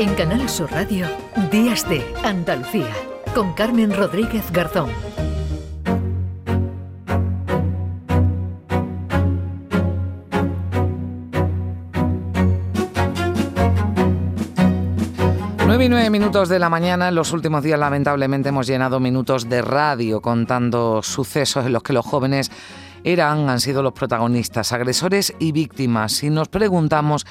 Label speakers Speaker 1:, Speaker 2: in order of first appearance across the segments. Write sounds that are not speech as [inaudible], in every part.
Speaker 1: En Canal Sur Radio, Días de Andalucía, con Carmen Rodríguez Garzón.
Speaker 2: Nueve y nueve minutos de la mañana. En los últimos días, lamentablemente, hemos llenado minutos de radio contando sucesos en los que los jóvenes eran, han sido los protagonistas, agresores y víctimas. Y nos preguntamos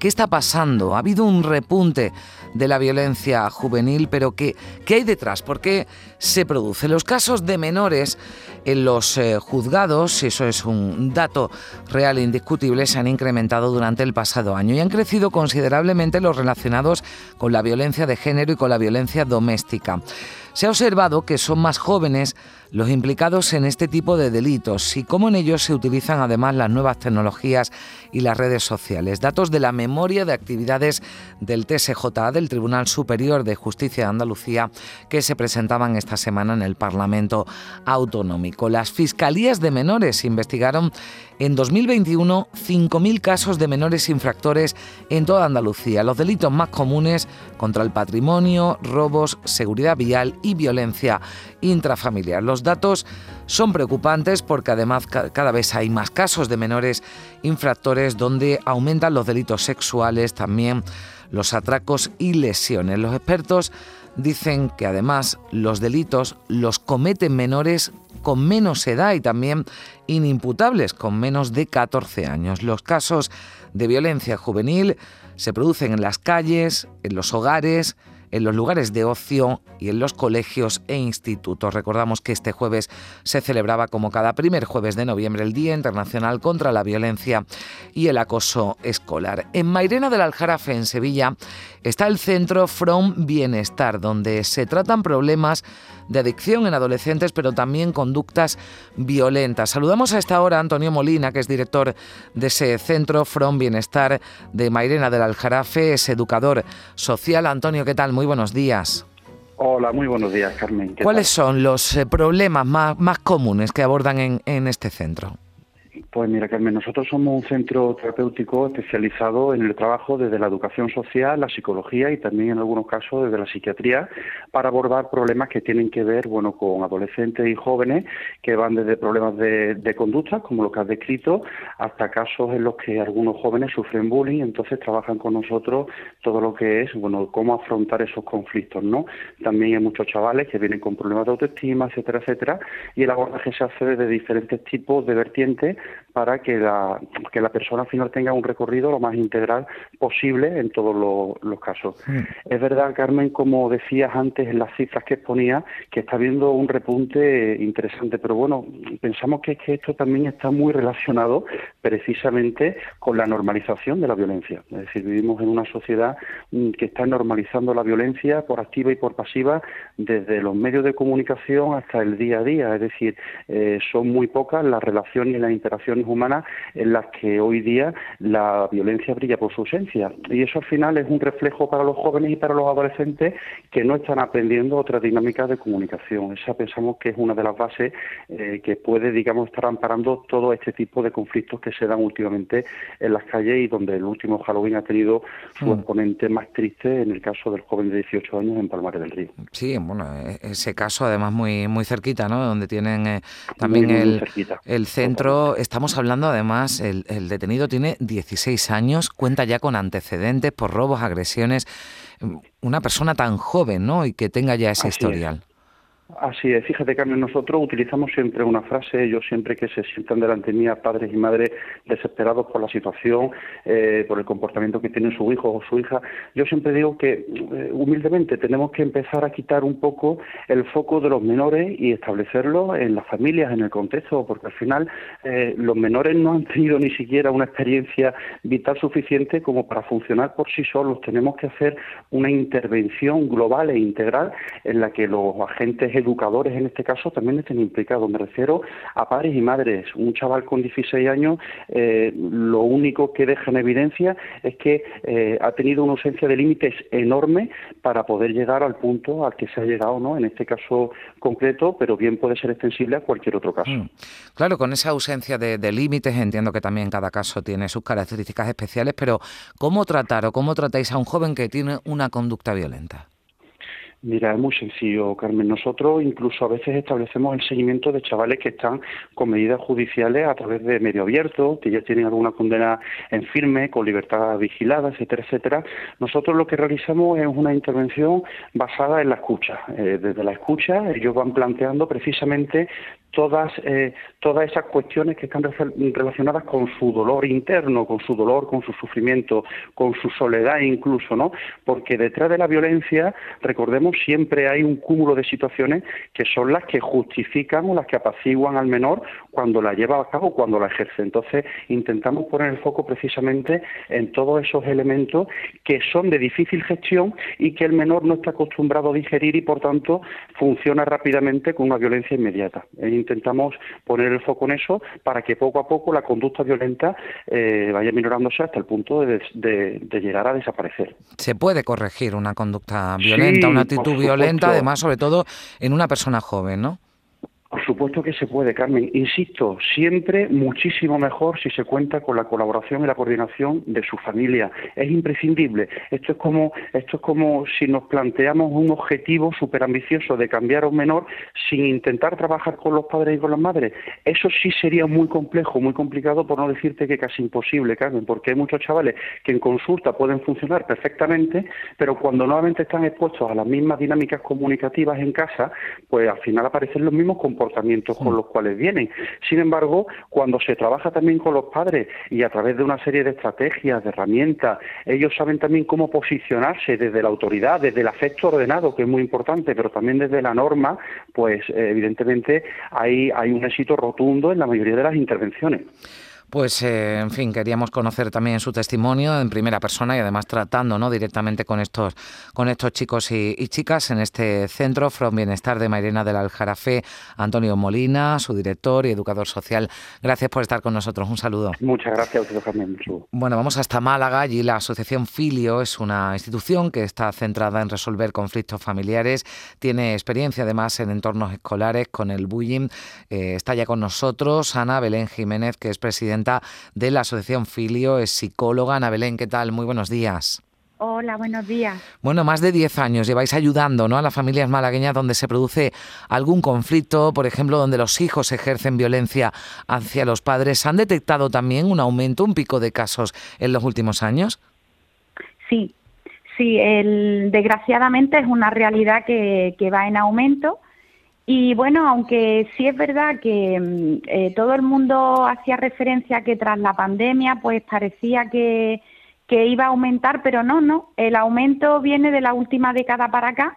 Speaker 2: qué está pasando. Ha habido un repunte de la violencia juvenil, pero ¿qué, qué hay detrás? ¿Por qué se produce? Los casos de menores en los eh, juzgados, eso es un dato real e indiscutible, se han incrementado durante el pasado año y han crecido considerablemente los relacionados con la violencia de género y con la violencia doméstica. Se ha observado que son más jóvenes los implicados en este tipo de delitos y cómo en ellos se utilizan además las nuevas tecnologías y las redes sociales. Datos de la memoria de actividades del TSJA, del Tribunal Superior de Justicia de Andalucía, que se presentaban esta semana en el Parlamento Autonómico. Las fiscalías de menores investigaron en 2021 5.000 casos de menores infractores en toda Andalucía. Los delitos más comunes contra el patrimonio, robos, seguridad vial y violencia intrafamiliar. Los datos son preocupantes porque además cada vez hay más casos de menores infractores donde aumentan los delitos sexuales, también los atracos y lesiones. Los expertos dicen que además los delitos los cometen menores con menos edad y también inimputables con menos de 14 años. Los casos de violencia juvenil se producen en las calles, en los hogares, en los lugares de ocio y en los colegios e institutos. Recordamos que este jueves se celebraba como cada primer jueves de noviembre el Día Internacional contra la Violencia y el Acoso Escolar. En Mairena del Aljarafe, en Sevilla, está el Centro From Bienestar, donde se tratan problemas de adicción en adolescentes, pero también conductas violentas. Saludamos a esta hora a Antonio Molina, que es director de ese Centro From Bienestar de Mairena del Aljarafe, es educador social. Antonio, ¿qué tal? Muy buenos días.
Speaker 3: Hola, muy buenos días, Carmen.
Speaker 2: ¿Cuáles son los eh, problemas más, más comunes que abordan en, en este centro?
Speaker 3: Pues mira, Carmen, nosotros somos un centro terapéutico especializado en el trabajo desde la educación social, la psicología y también en algunos casos desde la psiquiatría para abordar problemas que tienen que ver, bueno, con adolescentes y jóvenes que van desde problemas de, conducta, como lo que has descrito, hasta casos en los que algunos jóvenes sufren bullying, entonces trabajan con nosotros todo lo que es, bueno, cómo afrontar esos conflictos, ¿no? También hay muchos chavales que vienen con problemas de autoestima, etcétera, etcétera, y el abordaje se hace desde diferentes tipos de vertientes para que la, que la persona al final tenga un recorrido lo más integral posible en todos los casos. Es verdad, Carmen, como decías antes en las cifras que exponía, que está habiendo un repunte interesante, pero bueno, pensamos que, que esto también está muy relacionado precisamente con la normalización de la violencia. Es decir, vivimos en una sociedad mm, que está normalizando la violencia por activa y por pasiva desde los medios de comunicación hasta el día a día. Es decir, eh, son muy pocas las relaciones y las interacciones humanas en las que hoy día la violencia brilla por su ausencia. Y eso al final es un reflejo para los jóvenes y para los adolescentes que no están aprendiendo otras dinámicas de comunicación. Esa pensamos que es una de las bases eh, que puede, digamos, estar amparando todo este tipo de conflictos que se dan últimamente en las calles y donde el último Halloween ha tenido su mm. exponente más triste en el caso del joven de 18 años en Palmares del Río.
Speaker 2: Sí, bueno, e-, ese caso además muy muy cerquita, ¿no? Donde tienen eh, también el, el centro. Estamos hablando además, el, el detenido tiene 16 años, cuenta ya con antecedentes por robos, agresiones. Una persona tan joven, ¿no? Y que tenga ya ese historial.
Speaker 3: Así es, fíjate Carmen, nosotros utilizamos siempre una frase, yo siempre que se sientan delante mía padres y madres desesperados por la situación, eh, por el comportamiento que tiene su hijo o su hija, yo siempre digo que eh, humildemente tenemos que empezar a quitar un poco el foco de los menores y establecerlo en las familias, en el contexto, porque al final eh, los menores no han tenido ni siquiera una experiencia vital suficiente como para funcionar por sí solos. Tenemos que hacer una intervención global e integral en la que los agentes educadores en este caso también estén implicados. Me refiero a padres y madres. Un chaval con 16 años, eh, lo único que deja en evidencia es que eh, ha tenido una ausencia de límites enorme para poder llegar al punto al que se ha llegado, ¿no? En este caso concreto, pero bien puede ser extensible a cualquier otro caso. Mm.
Speaker 2: Claro, con esa ausencia de, de límites, entiendo que también cada caso tiene sus características especiales, pero ¿cómo tratar o cómo tratáis a un joven que tiene una conducta violenta?
Speaker 3: Mira, es muy sencillo, Carmen. Nosotros incluso a veces establecemos el seguimiento de chavales que están con medidas judiciales a través de medio abierto, que ya tienen alguna condena en firme, con libertad vigilada, etcétera, etcétera. Nosotros lo que realizamos es una intervención basada en la escucha. Eh, desde la escucha ellos van planteando precisamente todas, eh, todas esas cuestiones que están relacionadas con su dolor interno, con su dolor, con su sufrimiento, con su soledad incluso, ¿no? Porque detrás de la violencia, recordemos, siempre hay un cúmulo de situaciones que son las que justifican o las que apaciguan al menor cuando la lleva a cabo, cuando la ejerce. Entonces, intentamos poner el foco precisamente en todos esos elementos que son de difícil gestión y que el menor no está acostumbrado a digerir y, por tanto, funciona rápidamente con una violencia inmediata intentamos poner el foco en eso para que poco a poco la conducta violenta eh, vaya minorándose hasta el punto de, llegar a desaparecer.
Speaker 2: Se puede corregir una conducta violenta, una actitud violenta, además, sobre todo en una persona joven, ¿no?
Speaker 3: Por supuesto que se puede, Carmen. Insisto, siempre muchísimo mejor si se cuenta con la colaboración y la coordinación de su familia. Es imprescindible. Esto es como, esto es como si nos planteamos un objetivo súper ambicioso de cambiar a un menor sin intentar trabajar con los padres y con las madres. Eso sí sería muy complejo, muy complicado, por no decirte que casi imposible, Carmen, porque hay muchos chavales que en consulta pueden funcionar perfectamente, pero cuando nuevamente están expuestos a las mismas dinámicas comunicativas en casa, pues al final aparecen los mismos comportamientos con los cuales vienen. Sin embargo, cuando se trabaja también con los padres y a través de una serie de estrategias, de herramientas, ellos saben también cómo posicionarse desde la autoridad, desde el afecto ordenado, que es muy importante, pero también desde la norma, pues evidentemente hay, hay un éxito rotundo en la mayoría de las intervenciones.
Speaker 2: Pues, eh, en fin, queríamos conocer también su testimonio en primera persona y además tratando ¿no? directamente con estos, con estos chicos y, chicas en este centro From Bienestar de Mairena del Aljarafe, Antonio Molina, su director y educador social. Gracias por estar con nosotros. Un saludo.
Speaker 3: Muchas gracias a usted,
Speaker 2: Bueno, vamos hasta Málaga. y la Asociación Filio es una institución que está centrada en resolver conflictos familiares. Tiene experiencia además en entornos escolares con el bullying. Eh, está ya con nosotros Ana Belén Jiménez, que es presidenta de la Asociación Filio, es psicóloga. Ana Belén, ¿qué tal? Muy buenos días.
Speaker 4: Hola, buenos días.
Speaker 2: Bueno, más de 10 años lleváis ayudando ¿no? a las familias malagueñas donde se produce algún conflicto, por ejemplo, donde los hijos ejercen violencia hacia los padres. ¿Han detectado también un aumento, un pico de casos en los últimos años?
Speaker 4: Sí, sí, el, desgraciadamente es una realidad que, que va en aumento y bueno, aunque sí es verdad que mm, eh, todo el mundo hacía referencia a que tras la pandemia pues parecía que, que iba a aumentar, pero no, no, el aumento viene de la última década para acá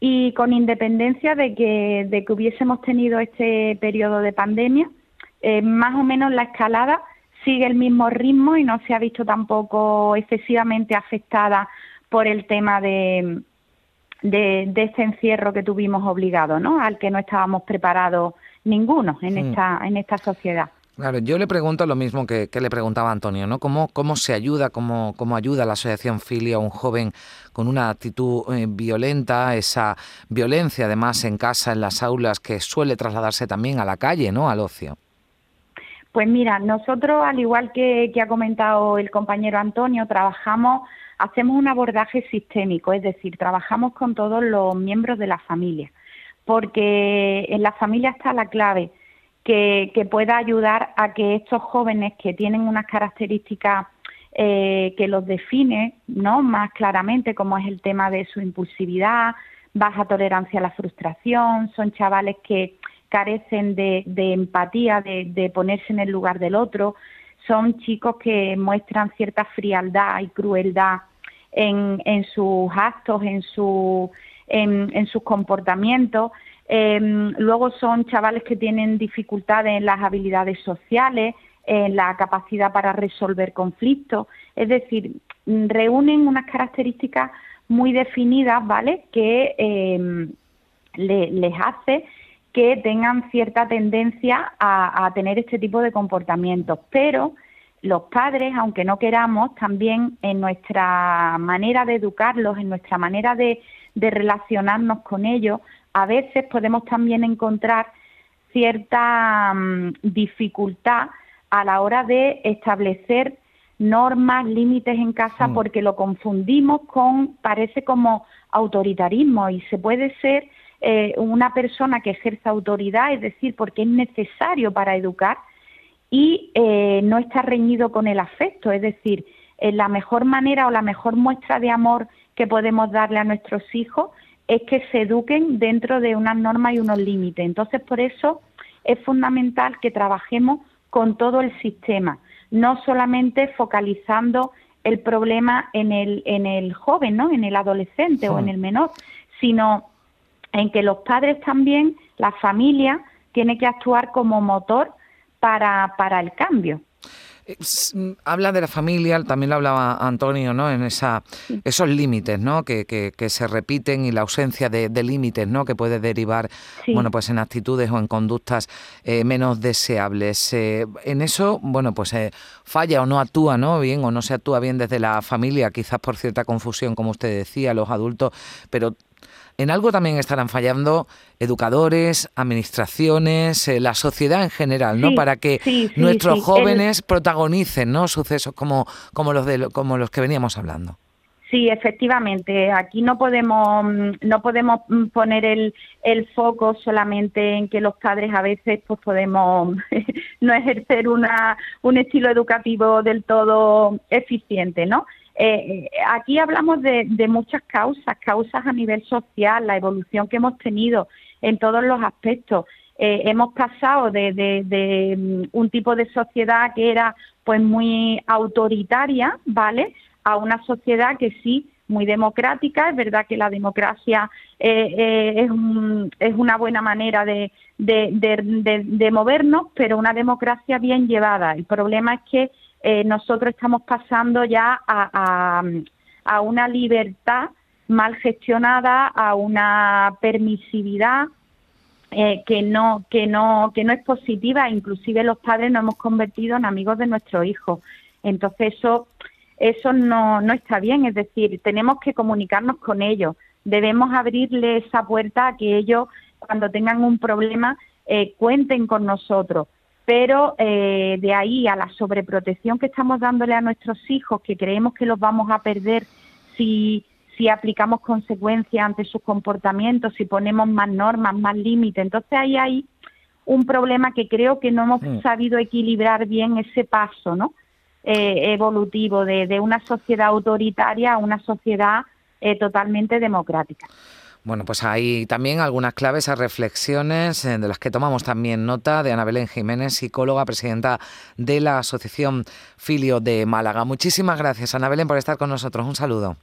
Speaker 4: y con independencia de que, de que hubiésemos tenido este periodo de pandemia, eh, más o menos la escalada sigue el mismo ritmo y no se ha visto tampoco excesivamente afectada por el tema de, de, este encierro que tuvimos obligado, ¿no? Al que no estábamos preparados ninguno en hmm. esta en esta sociedad.
Speaker 2: Claro, yo le pregunto lo mismo que, le preguntaba Antonio, ¿no? ¿Cómo, cómo se ayuda, cómo, cómo ayuda la asociación Filia a un joven con una actitud eh, violenta, esa violencia además en casa, en las aulas, que suele trasladarse también a la calle, ¿no? Al ocio.
Speaker 4: Pues mira, nosotros, al igual que, que ha comentado el compañero Antonio, trabajamos hacemos un abordaje sistémico, es decir, trabajamos con todos los miembros de la familia, porque en la familia está la clave que, pueda ayudar a que estos jóvenes que tienen unas características eh, que los define ¿no? más claramente, como es el tema de su impulsividad, baja tolerancia a la frustración, son chavales que carecen de, empatía, de ponerse en el lugar del otro, son chicos que muestran cierta frialdad y crueldad en, en sus actos, en, su, en, sus comportamientos. Em, luego son chavales que tienen dificultades en las habilidades sociales, en la capacidad para resolver conflictos. Es decir, reúnen unas características muy definidas, ¿vale? Que, em, les hace que tengan cierta tendencia a, tener este tipo de comportamientos. Pero los padres, aunque no queramos, también en nuestra manera de educarlos, en nuestra manera de, relacionarnos con ellos, a veces podemos también encontrar cierta mm, dificultad a la hora de establecer normas, límites en casa, porque lo confundimos con, parece como autoritarismo y se puede ser eh, una persona que ejerza autoridad, es decir, porque es necesario para educar y eh, no está reñido con el afecto, es decir, eh, la mejor manera o la mejor muestra de amor que podemos darle a nuestros hijos es que se eduquen dentro de unas normas y unos límites. Entonces, por eso es fundamental que trabajemos con todo el sistema, no solamente focalizando el problema en el, en el joven, ¿no? en el adolescente o en el menor, sino en que los padres también, la familia, tiene que actuar como motor para, para el cambio.
Speaker 2: Eh, mm, habla de la familia, también lo hablaba Antonio, ¿no? En esa, esos límites, ¿no? Que, que, se repiten y la ausencia de, límites, ¿no? Que puede derivar, bueno, pues en actitudes o en conductas eh, menos deseables. Eh, en eso, bueno, pues falla o no actúa, ¿no? Bien o no se actúa bien desde la familia, quizás por cierta confusión, como usted decía, los adultos, pero en algo también estarán fallando educadores, administraciones, eh, la sociedad en general, ¿no? Para que nuestros jóvenes protagonicen, ¿no? Sucesos como, como los de como los que veníamos hablando.
Speaker 4: Sí, efectivamente. Aquí no podemos no podemos poner el, el foco solamente en que los padres a veces pues podemos [laughs] no ejercer una un estilo educativo del todo eficiente, ¿no? Eh, aquí hablamos de, muchas causas, causas a nivel social, la evolución que hemos tenido en todos los aspectos. Eh, hemos pasado de, mm, un tipo de sociedad que era pues muy autoritaria, ¿vale? A una sociedad que sí muy democrática. Es verdad que la democracia eh, es, es, una buena manera de, de, movernos, pero una democracia bien llevada. El problema es que eh, nosotros estamos pasando ya a, una libertad mal gestionada, a una permisividad eh, que no que no que no es positiva. Inclusive los padres nos hemos convertido en amigos de nuestros hijos. Entonces eso eso no no está bien. Es decir, tenemos que comunicarnos con ellos. Debemos abrirle esa puerta a que ellos cuando tengan un problema eh, cuenten con nosotros pero eh, de ahí a la sobreprotección que estamos dándole a nuestros hijos, que creemos que los vamos a perder si, si aplicamos consecuencias ante sus comportamientos, si ponemos más normas, más límites. Entonces ahí hay un problema que creo que no hemos mm. sabido equilibrar bien ese paso ¿no? Eh, evolutivo de, de, una sociedad autoritaria a una sociedad eh, totalmente democrática.
Speaker 2: Bueno, pues hay también algunas claves a reflexiones eh, de las que tomamos también nota de Ana Belén Jiménez, psicóloga, presidenta de la Asociación Filio de Málaga. Muchísimas gracias, Ana Belén, por estar con nosotros. Un saludo.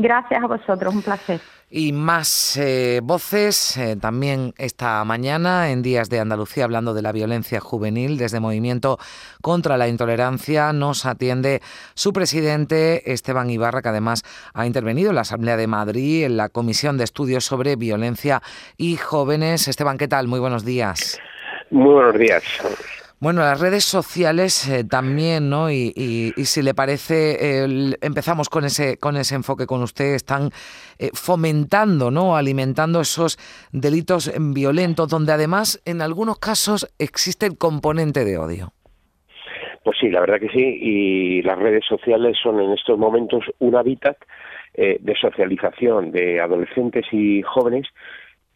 Speaker 4: Gracias a vosotros, un placer.
Speaker 2: Y más eh, voces eh, también esta mañana en Días de Andalucía hablando de la violencia juvenil desde Movimiento contra la Intolerancia. Nos atiende su presidente Esteban Ibarra, que además ha intervenido en la Asamblea de Madrid en la Comisión de Estudios sobre Violencia y Jóvenes. Esteban, ¿qué tal? Muy buenos días.
Speaker 5: Muy buenos días.
Speaker 2: Bueno, las redes sociales eh, también, ¿no? Y, si le parece, empezamos con ese, con ese enfoque con usted, están eh, fomentando, ¿no? Alimentando esos delitos violentos, donde además en algunos casos existe el componente de odio.
Speaker 5: Pues sí, la verdad que sí, y las redes sociales son en estos momentos un hábitat eh, de socialización de adolescentes y jóvenes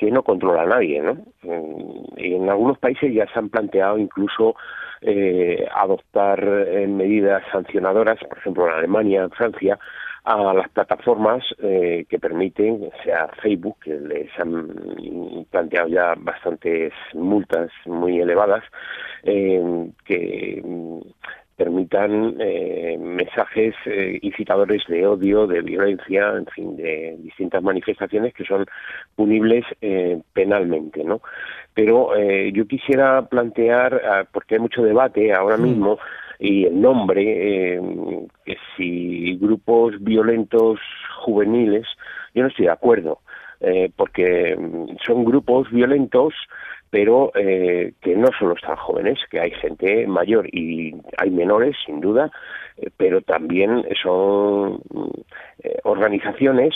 Speaker 5: que no controla a nadie, ¿no? Y en algunos países ya se han planteado incluso eh, adoptar eh, medidas sancionadoras, por ejemplo en Alemania, en Francia, a las plataformas eh, que permiten, sea Facebook, que les han planteado ya bastantes multas muy elevadas, eh, que permitan eh, mensajes eh, incitadores de odio, de violencia, en fin, de distintas manifestaciones que son punibles eh, penalmente, ¿no? Pero eh, yo quisiera plantear, ah, porque hay mucho debate ahora mismo, y el nombre, que si grupos violentos juveniles, yo no estoy de acuerdo. eh, porque mm, son grupos violentos pero eh, que no solo están jóvenes, que hay gente mayor y hay menores, sin duda, eh, pero también son eh, organizaciones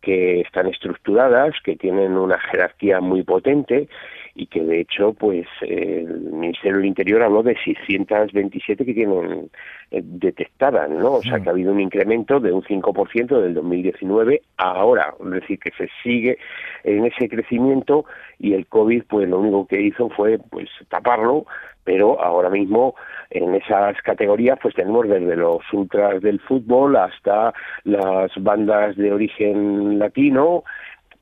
Speaker 5: que están estructuradas, que tienen una jerarquía muy potente y que de hecho pues el Ministerio del Interior habló de 627 que tienen eh, detectadas, ¿no? O sea que ha habido un incremento de un 5% del 2019 a ahora, es decir, que se sigue en ese crecimiento y el COVID pues lo único que hizo fue pues taparlo, pero ahora mismo en esas categorías pues tenemos desde los ultras del fútbol hasta las bandas de origen latino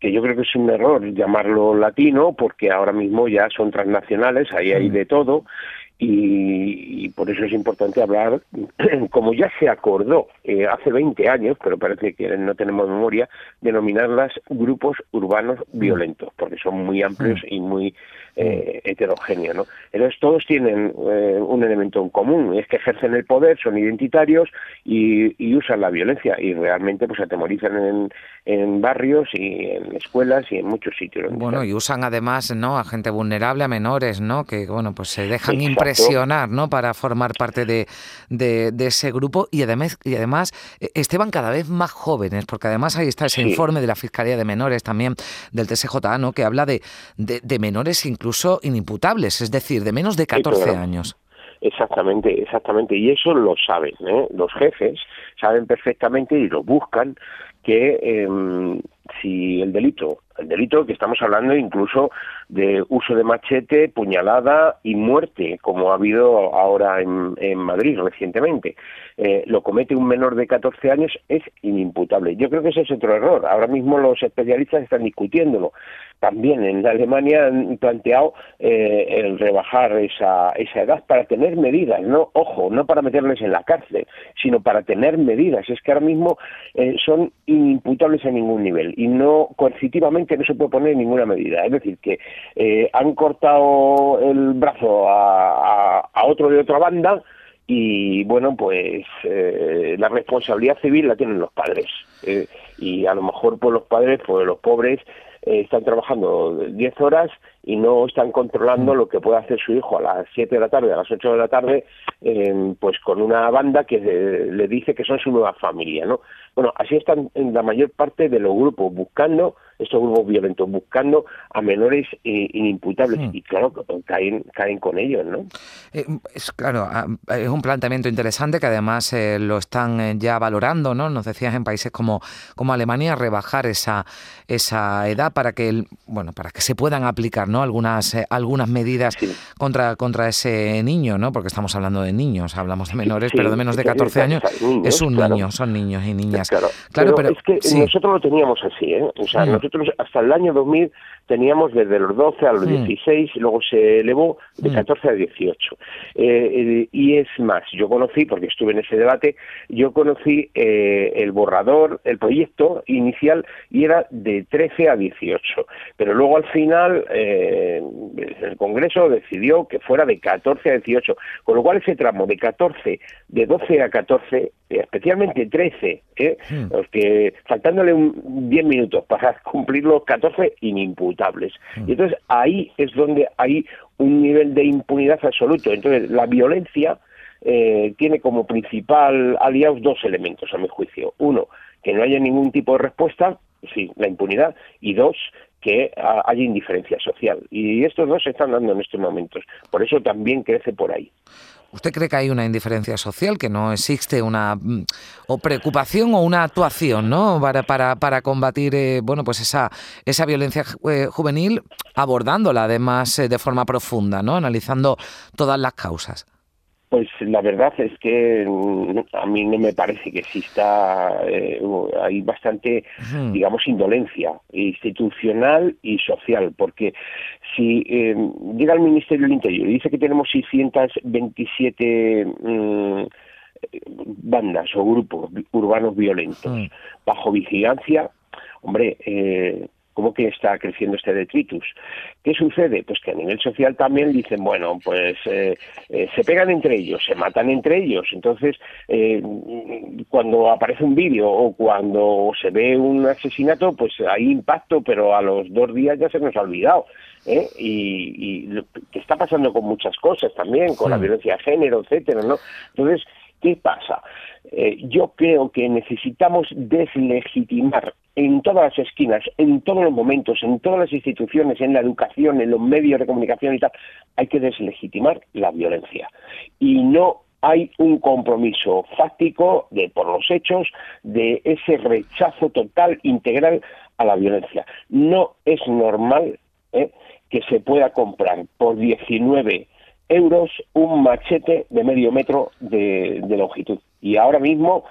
Speaker 5: que yo creo que es un error llamarlo latino, porque ahora mismo ya son transnacionales, ahí hay de todo, y, por eso es importante hablar, [clears throat] como ya se acordó eh, hace 20 años, pero parece que no tenemos memoria, denominarlas grupos urbanos violentos, porque son muy amplios y muy eh, heterogéneos. ¿no? Entonces todos tienen eh, un elemento en común, es que ejercen el poder, son identitarios y, y usan la violencia y realmente pues atemorizan en, en barrios y en escuelas y en muchos sitios.
Speaker 2: Bueno, y usan además ¿no? a gente vulnerable, a menores, ¿no? que bueno pues se dejan impresionar ¿no? para formar parte de, de, ese grupo y además, y además eh, Esteban cada vez más jóvenes, porque además ahí está ese informe de la Fiscalía de Menores también del TSJ, ¿no? que habla de, de, menores incluso inimputables, es decir, de menos de 14 años.
Speaker 5: Exactamente, exactamente. Y eso lo saben, ¿eh? los jefes saben perfectamente y lo buscan que eh, si el delito, el delito que estamos hablando incluso de uso de machete, puñalada y muerte, como ha habido ahora en, Madrid recientemente, eh, lo comete un menor de 14 años, es inimputable. Yo creo que ese es otro error. Ahora mismo los especialistas están discutiéndolo. También en Alemania han planteado eh, el rebajar esa, esa edad para tener medidas, no, ojo, no para meterles en la cárcel, sino para tener medidas. Es que ahora mismo eh, son inimputables a ningún nivel y no coercitivamente no se puede poner ninguna medida. Es decir, que eh, han cortado el brazo a, a, otro de otra banda y bueno, pues eh, la responsabilidad civil la tienen los padres. Eh, y a lo mejor pues los padres, pues los pobres, están trabajando 10 horas y no están controlando mm. lo que puede hacer su hijo a las 7 de la tarde, a las 8 de la tarde, pues con una banda que le dice que son su nueva familia, ¿no? Bueno, así están en la mayor parte de los grupos buscando estos grupos violentos, buscando a menores eh, inimputables hmm. y claro, caen, caen con ellos, ¿no?
Speaker 2: Eh, es, claro, ah, es un planteamiento interesante que además eh, lo están ya valorando, ¿no? Nos decías en países como, como Alemania rebajar esa, esa edad para que el, bueno, para que se puedan aplicar, ¿no? Algunas, algunas medidas contra, contra ese niño, ¿no? Porque estamos hablando de niños, hablamos de menores, pero de menos de 14 años es un niño, son niños y niñas.
Speaker 5: Claro, pero, es que nosotros lo teníamos así, ¿eh? O sea, hmm nosotros hasta el año 2000 teníamos desde los 12 a los 16 y luego se elevó de 14 a 18. Eh, y es más, yo conocí, porque estuve en ese debate, yo conocí eh, el borrador, el proyecto inicial y era de 13 a 18. Pero luego al final eh, el Congreso decidió que fuera de 14 a 18. Con lo cual ese tramo de 14, de 12 a 14, especialmente 13, los que faltándole un 10 minutos para [laughs] cumplir los 14 inimputables. Y entonces ahí es donde hay un nivel de impunidad absoluto. Entonces la violencia eh, tiene como principal aliados dos elementos, a mi juicio. Uno, que no haya ningún tipo de respuesta, sí, la impunidad, y dos, que haya indiferencia social. Y estos dos se están dando en estos momentos. Por eso también crece por ahí.
Speaker 2: ¿Usted cree que hay una indiferencia social, que no existe una mm, o preocupación o una actuación ¿no? para, para, para combatir eh, bueno, pues esa, esa violencia eh, juvenil, abordándola además eh, de forma profunda, ¿no? analizando todas las causas?
Speaker 5: Pues la verdad es que mm, a mí no me parece que exista, eh, hay bastante, digamos, indolencia institucional y social, porque si eh, llega el Ministerio del Interior y dice que tenemos 627 mm, bandas o grupos urbanos violentos bajo vigilancia, hombre, eh, ¿Cómo que está creciendo este detritus? ¿Qué sucede? Pues que a nivel social también dicen, bueno, pues eh, eh, se pegan entre ellos, se matan entre ellos. Entonces, eh, cuando aparece un vídeo o cuando se ve un asesinato, pues hay impacto, pero a los dos días ya se nos ha olvidado. Y, y que está pasando con muchas cosas también, con la violencia de género, etcétera, ¿no? Entonces, ¿qué pasa? yo creo que necesitamos deslegitimar en todas las esquinas, en todos los momentos, en todas las instituciones, en la educación, en los medios de comunicación y tal, hay que deslegitimar la violencia. Y no hay un compromiso fáctico de por los hechos de ese rechazo total integral a la violencia. No es normal ¿eh? que se pueda comprar por 19 euros un machete de medio metro de longitud. Y ahora mismo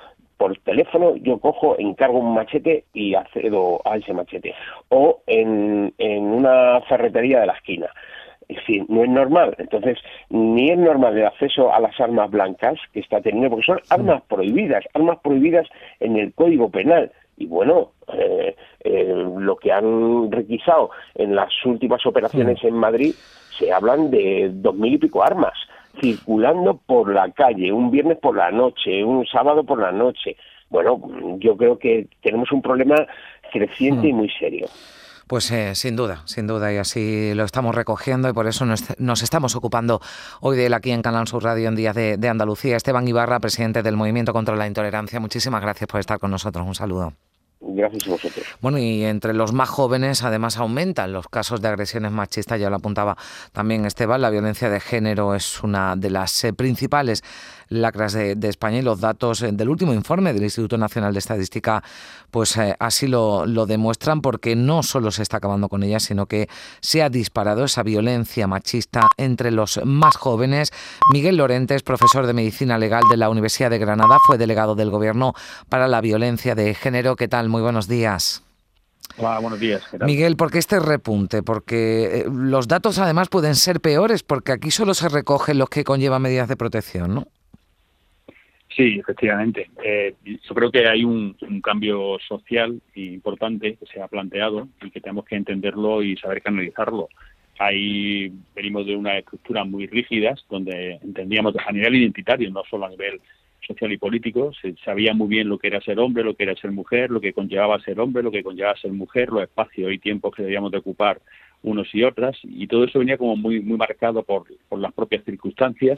Speaker 5: por teléfono yo cojo, encargo un machete y accedo a ese machete. O en, en una ferretería de la esquina. Es decir, no es normal. Entonces, ni es normal el acceso a las armas blancas que está teniendo, porque son armas prohibidas, armas prohibidas en el Código Penal. Y bueno, eh, eh, lo que han requisado en las últimas operaciones en Madrid, se hablan de dos mil y pico armas circulando por la calle, un viernes por la noche, un sábado por la noche. Bueno, yo creo que tenemos un problema creciente y muy serio.
Speaker 2: Pues eh, sin duda, sin duda, y así lo estamos recogiendo y por eso nos, estamos ocupando hoy de él aquí en Canal Sur Radio en Días de, de Andalucía. Esteban Ibarra, presidente del Movimiento contra la Intolerancia, muchísimas gracias por estar con nosotros. Un saludo.
Speaker 5: Gracias a vosotros.
Speaker 2: Bueno, y entre los más jóvenes además aumentan los casos de agresiones machistas, ya lo apuntaba también Esteban, la violencia de género es una de las eh, principales lacras de, España y los datos eh, del último informe del Instituto Nacional de Estadística pues eh, así lo, lo, demuestran porque no solo se está acabando con ella, sino que se ha disparado esa violencia machista entre los más jóvenes. Miguel Lorentes, profesor de Medicina Legal de la Universidad de Granada, fue delegado del Gobierno para la violencia de género. ¿Qué tal? Muy buenos días.
Speaker 6: Hola, buenos días.
Speaker 2: Miguel, ¿por qué este repunte? Porque eh, los datos además pueden ser peores porque aquí solo se recogen los que conllevan medidas de protección, ¿no?
Speaker 6: Sí, efectivamente. Eh, yo creo que hay un, cambio social importante que se ha planteado y que tenemos que entenderlo y saber canalizarlo. Ahí venimos de unas estructuras muy rígidas donde entendíamos a nivel identitario, no solo a nivel social y político, se sabía muy bien lo que era ser hombre, lo que era ser mujer, lo que conllevaba ser hombre, lo que conllevaba ser mujer, los espacios y tiempos que debíamos de ocupar unos y otras, y todo eso venía como muy, muy marcado por, por las propias circunstancias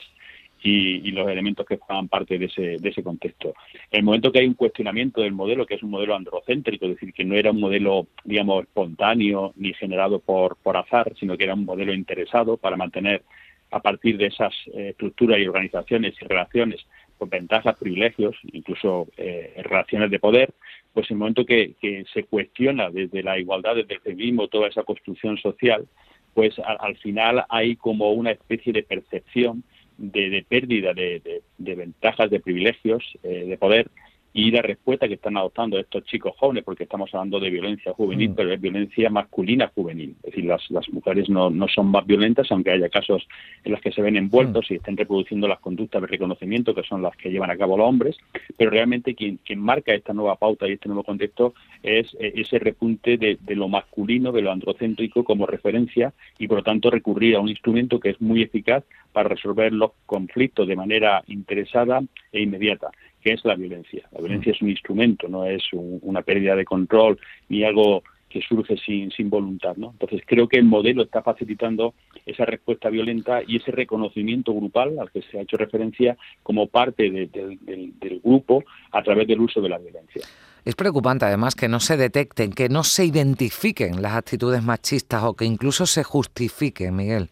Speaker 6: y, los elementos que forman parte de ese, de ese contexto. En el momento que hay un cuestionamiento del modelo, que es un modelo androcéntrico, es decir, que no era un modelo, digamos, espontáneo ni generado por, por azar, sino que era un modelo interesado para mantener a partir de esas eh, estructuras y organizaciones y relaciones pues, ventajas, privilegios, incluso eh, relaciones de poder, pues el momento que, se cuestiona desde la igualdad, desde el feminismo, toda esa construcción social, pues al final hay como una especie de percepción de, pérdida de, ventajas, de privilegios, eh, de poder, y la respuesta que están adoptando estos chicos jóvenes, porque estamos hablando de violencia juvenil, mm. pero es violencia masculina juvenil. Es decir, las, las mujeres no, no son más violentas, aunque haya casos en los que se ven envueltos mm. y estén reproduciendo las conductas de reconocimiento, que son las que llevan a cabo los hombres, pero realmente quien, quien marca esta nueva pauta y este nuevo contexto es eh, ese repunte de, de lo masculino, de lo androcéntrico como referencia y, por lo tanto, recurrir a un instrumento que es muy eficaz para resolver los conflictos de manera interesada e inmediata que es la violencia. La violencia es un instrumento, no es una pérdida de control ni algo que surge sin, sin voluntad. ¿no? Entonces creo que el modelo está facilitando esa respuesta violenta y ese reconocimiento grupal al que se ha hecho referencia como parte del grupo a través del uso de la violencia.
Speaker 2: Es preocupante además que no se detecten, que no se identifiquen las actitudes machistas o que incluso se justifiquen, Miguel.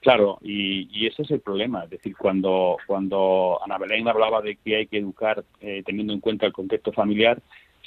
Speaker 6: Claro, y, ese es el problema. Es decir, cuando, cuando Ana Belén hablaba de que hay que educar eh, teniendo en cuenta el contexto familiar,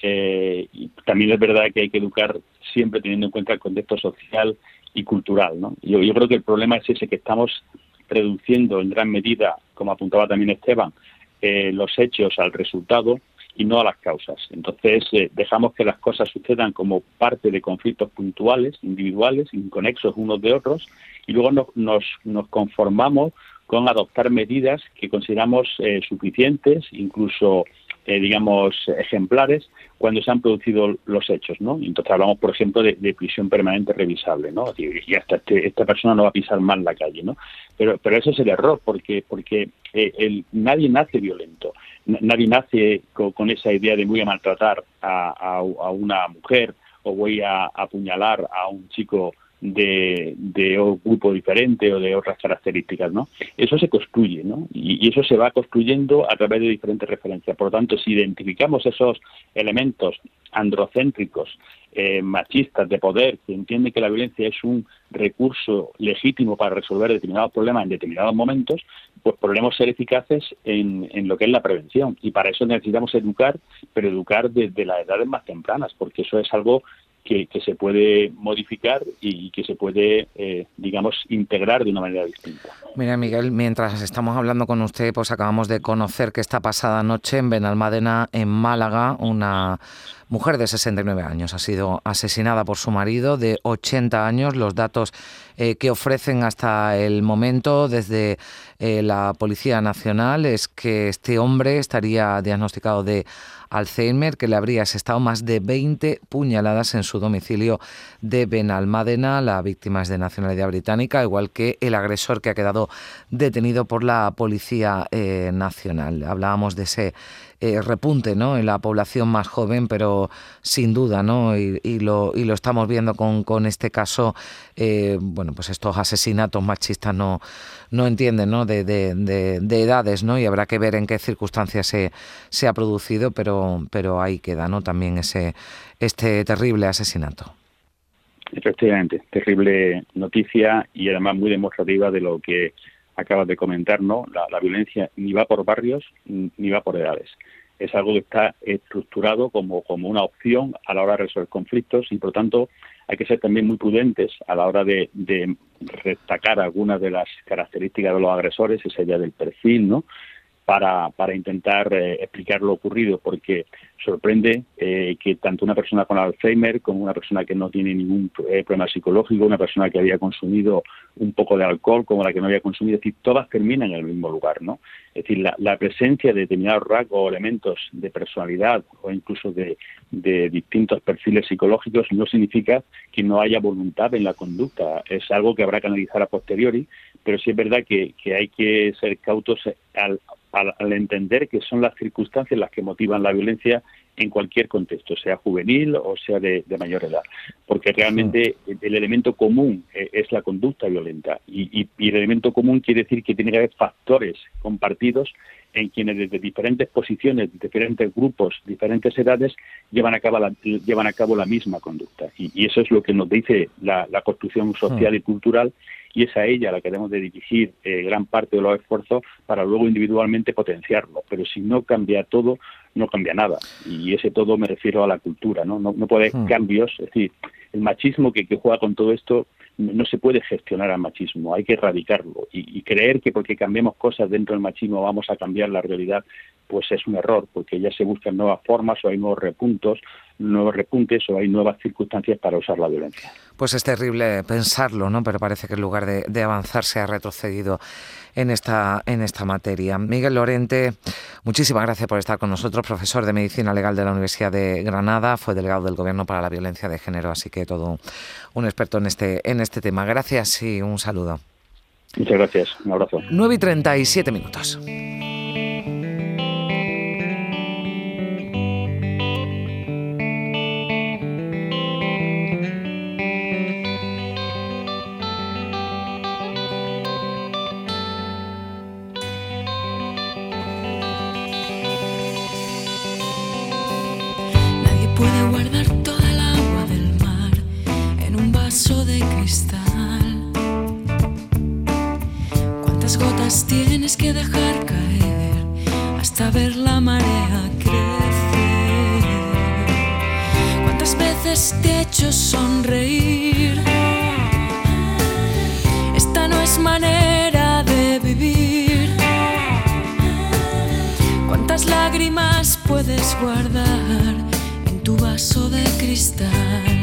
Speaker 6: eh, también es verdad que hay que educar siempre teniendo en cuenta el contexto social y cultural. ¿no? Yo, yo creo que el problema es ese, que estamos reduciendo en gran medida, como apuntaba también Esteban, eh, los hechos al resultado y no a las causas. Entonces, dejamos que las cosas sucedan como parte de conflictos puntuales, individuales, inconexos unos de otros, y luego nos, nos, conformamos con adoptar medidas que consideramos eh, suficientes, incluso eh, digamos, ejemplares cuando se han producido los hechos, ¿no? Entonces hablamos, por ejemplo, de, prisión permanente revisable, ¿no? Y hasta este, esta persona no va a pisar más la calle, ¿no? Pero, pero eso es el error, porque, porque eh, nadie nace violento, nadie nace con, esa idea de voy a maltratar a, a una mujer o voy a apuñalar a un chico de, de un grupo diferente o de otras características, ¿no? Eso se construye, ¿no? Y, eso se va construyendo a través de diferentes referencias. Por lo tanto, si identificamos esos elementos androcéntricos, eh, machistas, de poder, que entienden que la violencia es un recurso legítimo para resolver determinados problemas en determinados momentos, pues podremos ser eficaces en, en lo que es la prevención. Y para eso necesitamos educar, pero educar desde las edades más tempranas, porque eso es algo que, se puede modificar y que se puede, eh, digamos, integrar de una manera distinta.
Speaker 2: Mira, Miguel, mientras estamos hablando con usted, pues acabamos de conocer que esta pasada noche en Benalmádena, en Málaga, una mujer de 69 años ha sido asesinada por su marido de 80 años. Los datos eh, que ofrecen hasta el momento desde eh, la Policía Nacional es que este hombre estaría diagnosticado de Alzheimer, que le habría asestado más de 20 puñaladas en su domicilio de Benalmádena. La víctima es de nacionalidad británica, igual que el agresor que ha quedado detenido por la Policía eh, Nacional. Hablábamos de ese eh, repunte ¿no? en la población más joven, pero sin duda, ¿no? y, lo, y lo estamos viendo con, con este caso, eh, bueno, pues estos asesinatos machistas no, no entienden ¿no? De, de, de, edades, ¿no? y habrá que ver en qué circunstancias se, se ha producido, pero, pero ahí queda ¿no? también ese, este terrible asesinato.
Speaker 6: Efectivamente, terrible noticia y además muy demostrativa de lo que acabas de comentar, ¿no? La, violencia ni va por barrios ni va por edades. Es algo que está estructurado como, como una opción a la hora de resolver conflictos y, por lo tanto, hay que ser también muy prudentes a la hora de, de destacar algunas de las características de los agresores, esa idea del perfil, ¿no? Para, para intentar eh, explicar lo ocurrido, porque sorprende eh, que tanto una persona con Alzheimer como una persona que no tiene ningún eh, problema psicológico, una persona que había consumido un poco de alcohol como la que no había consumido, es decir, todas terminan en el mismo lugar, ¿no? Es decir, la, la presencia de determinados rasgos o elementos de personalidad o incluso de, de distintos perfiles psicológicos no significa que no haya voluntad en la conducta. Es algo que habrá que analizar a posteriori, pero sí es verdad que, que hay que ser cautos al al, entender que son las circunstancias las que motivan la violencia en cualquier contexto, sea juvenil o sea de, mayor edad, porque realmente el elemento común eh, es la conducta violenta. Y, el elemento común quiere decir que tiene que haber factores compartidos en quienes desde diferentes posiciones, diferentes grupos, diferentes edades llevan a cabo la, llevan a cabo la misma conducta y, eso es lo que nos dice la, construcción social y cultural y es a ella la que debemos de dirigir eh, gran parte de los esfuerzos para luego individualmente potenciarlo. Pero si no cambia todo, no cambia nada. Y ese todo me refiero a la cultura, ¿no? No, no puede haber hmm. cambios, es decir, el machismo que, que juega con todo esto no se puede gestionar al machismo, hay que erradicarlo. Y, creer que porque cambiemos cosas dentro del machismo vamos a cambiar la realidad, pues es un error, porque ya se buscan nuevas formas o hay nuevos repuntos, nuevos repuntes o hay nuevas circunstancias para usar la violencia.
Speaker 2: Pues es terrible pensarlo, ¿no? Pero parece que en lugar de, de avanzar se ha retrocedido en esta, en esta materia. Miguel Lorente, muchísimas gracias por estar con nosotros, profesor de Medicina Legal de la Universidad de Granada, fue delegado del Gobierno para la Violencia de Género, así que todo un experto en este, en este tema. Gracias y un saludo.
Speaker 6: Muchas gracias, un abrazo.
Speaker 2: 9 y 37 minutos.
Speaker 7: ¿Cuántas gotas tienes que dejar caer hasta ver la marea crecer? ¿Cuántas veces te he hecho sonreír? Esta no es manera de vivir. ¿Cuántas lágrimas puedes guardar en tu vaso de cristal?